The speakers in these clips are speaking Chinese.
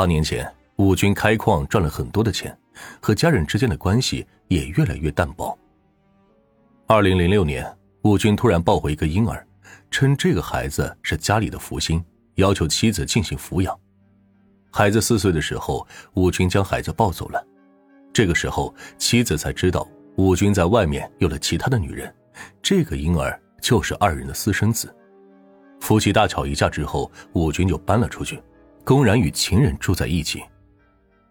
八年前，武军开矿赚了很多的钱，和家人之间的关系也越来越淡薄。二零零六年，武军突然抱回一个婴儿，称这个孩子是家里的福星，要求妻子进行抚养。孩子四岁的时候，武军将孩子抱走了。这个时候，妻子才知道武军在外面有了其他的女人，这个婴儿就是二人的私生子。夫妻大吵一架之后，武军就搬了出去，公然与情人住在一起。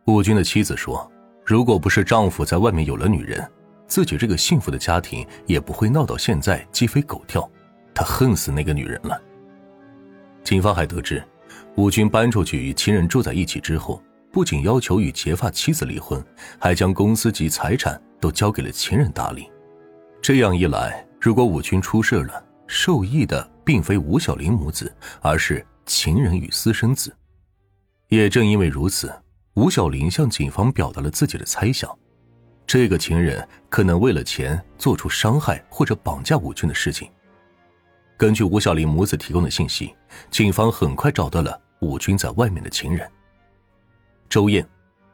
武军的妻子说：“如果不是丈夫在外面有了女人，自己这个幸福的家庭也不会闹到现在鸡飞狗跳。”他恨死那个女人了。警方还得知，武军搬出去与情人住在一起之后，不仅要求与结发妻子离婚，还将公司及财产都交给了情人打理。这样一来，如果武军出事了，受益的并非吴小玲母子，而是情人与私生子。也正因为如此，吴小玲向警方表达了自己的猜想：这个情人可能为了钱做出伤害或者绑架武军的事情。根据吴小玲母子提供的信息，警方很快找到了武军在外面的情人周燕，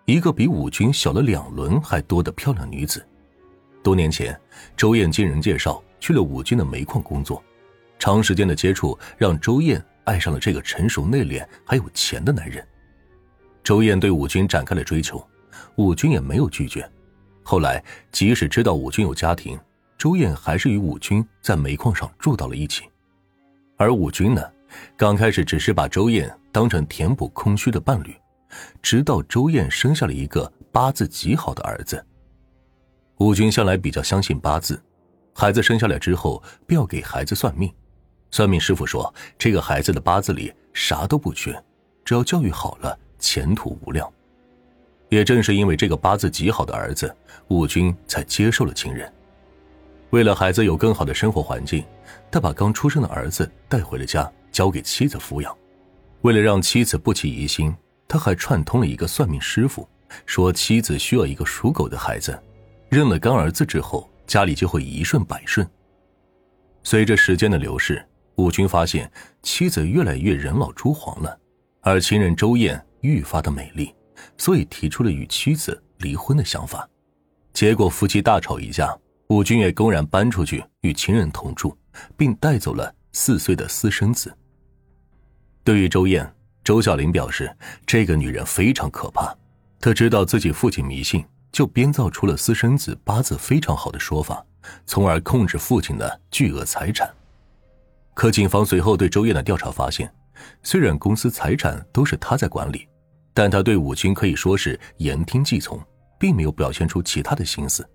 一个比武军小了两轮还多的漂亮女子。多年前，周燕经人介绍。去了武军的煤矿工作，长时间的接触让周燕爱上了这个成熟内敛还有钱的男人。周燕对武军展开了追求，武军也没有拒绝。后来，即使知道武军有家庭，周燕还是与武军在煤矿上住到了一起。而武军呢，刚开始只是把周燕当成填补空虚的伴侣，直到周燕生下了一个八字极好的儿子。武军向来比较相信八字。孩子生下来之后，便要给孩子算命。算命师傅说，这个孩子的八字里啥都不缺，只要教育好了，前途无量。也正是因为这个八字极好的儿子，武军才接受了情人。为了孩子有更好的生活环境，他把刚出生的儿子带回了家，交给妻子抚养。为了让妻子不起疑心，他还串通了一个算命师傅，说妻子需要一个属狗的孩子，认了干儿子之后。家里就会一顺百顺。随着时间的流逝，武军发现妻子越来越人老珠黄了，而情人周燕愈发的美丽，所以提出了与妻子离婚的想法。结果夫妻大吵一架，武军也公然搬出去与情人同住，并带走了四岁的私生子。对于周燕，周小玲表示，这个女人非常可怕，她知道自己父亲迷信。就编造出了私生子八字非常好的说法，从而控制父亲的巨额财产。可警方随后对周燕的调查发现，虽然公司财产都是他在管理，但他对武军可以说是言听计从，并没有表现出其他的心思。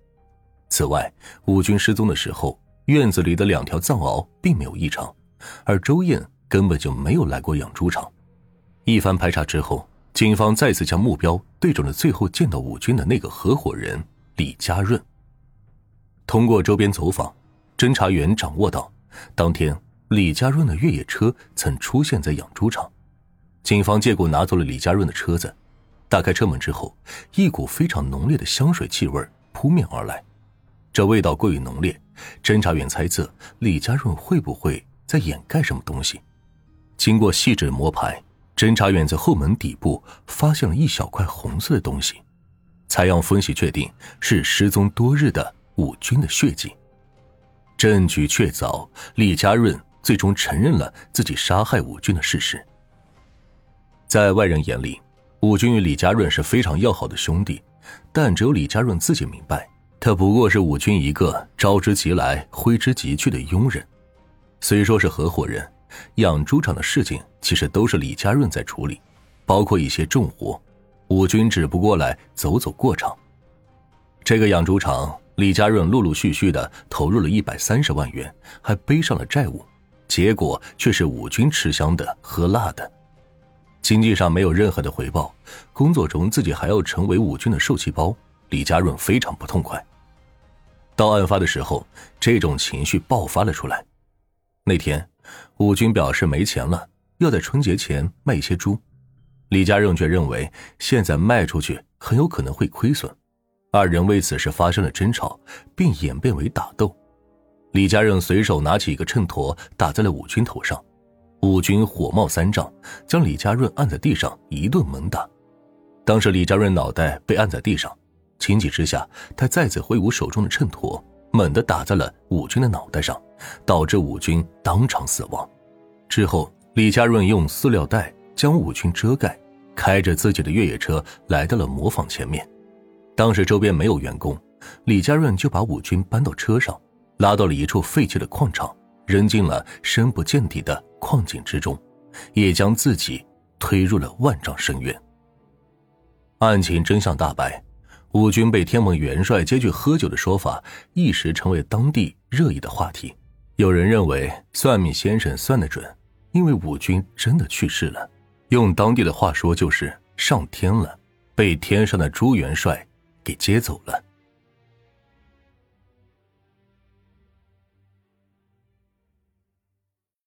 此外，武军失踪的时候，院子里的两条藏獒并没有异常，而周燕根本就没有来过养猪场。一番排查之后。警方再次将目标对准了最后见到武军的那个合伙人李家润。通过周边走访，侦查员掌握到，当天李家润的越野车曾出现在养猪场。警方借故拿走了李家润的车子，打开车门之后，一股非常浓烈的香水气味扑面而来。这味道过于浓烈，侦查员猜测李家润会不会在掩盖什么东西。经过细致摸排。侦查员在后门底部发现了一小块红色的东西，采样分析确定是失踪多日的武军的血迹。证据确凿，李家润最终承认了自己杀害武军的事实。在外人眼里，武军与李家润是非常要好的兄弟，但只有李家润自己明白，他不过是武军一个招之即来、挥之即去的佣人。虽说是合伙人。养猪场的事情其实都是李家润在处理，包括一些重活，武军只不过来走走过场。这个养猪场，李家润陆陆续续的投入了一百三十万元，还背上了债务，结果却是武军吃香的喝辣的，经济上没有任何的回报，工作中自己还要成为武军的受气包，李家润非常不痛快。到案发的时候，这种情绪爆发了出来。那天。武军表示没钱了，要在春节前卖一些猪。李家润却认为现在卖出去很有可能会亏损，二人为此事发生了争吵，并演变为打斗。李家润随手拿起一个秤砣打在了武军头上，武军火冒三丈，将李家润按在地上一顿猛打，当时李家润脑袋被按在地上，情急之下，他再次挥舞手中的秤砣，猛地打在了武军的脑袋上，导致武军当场死亡。之后，李家润用塑料袋将武军遮盖，开着自己的越野车来到了磨坊前面。当时周边没有员工，李家润就把武军搬到车上，拉到了一处废弃的矿场，扔进了深不见底的矿井之中，也将自己推入了万丈深渊。案情真相大白，武军被天盟元帅接去喝酒的说法一时成为当地热议的话题。有人认为算命先生算得准，因为武军真的去世了，用当地的话说就是上天了，被天上的朱元帅给接走了。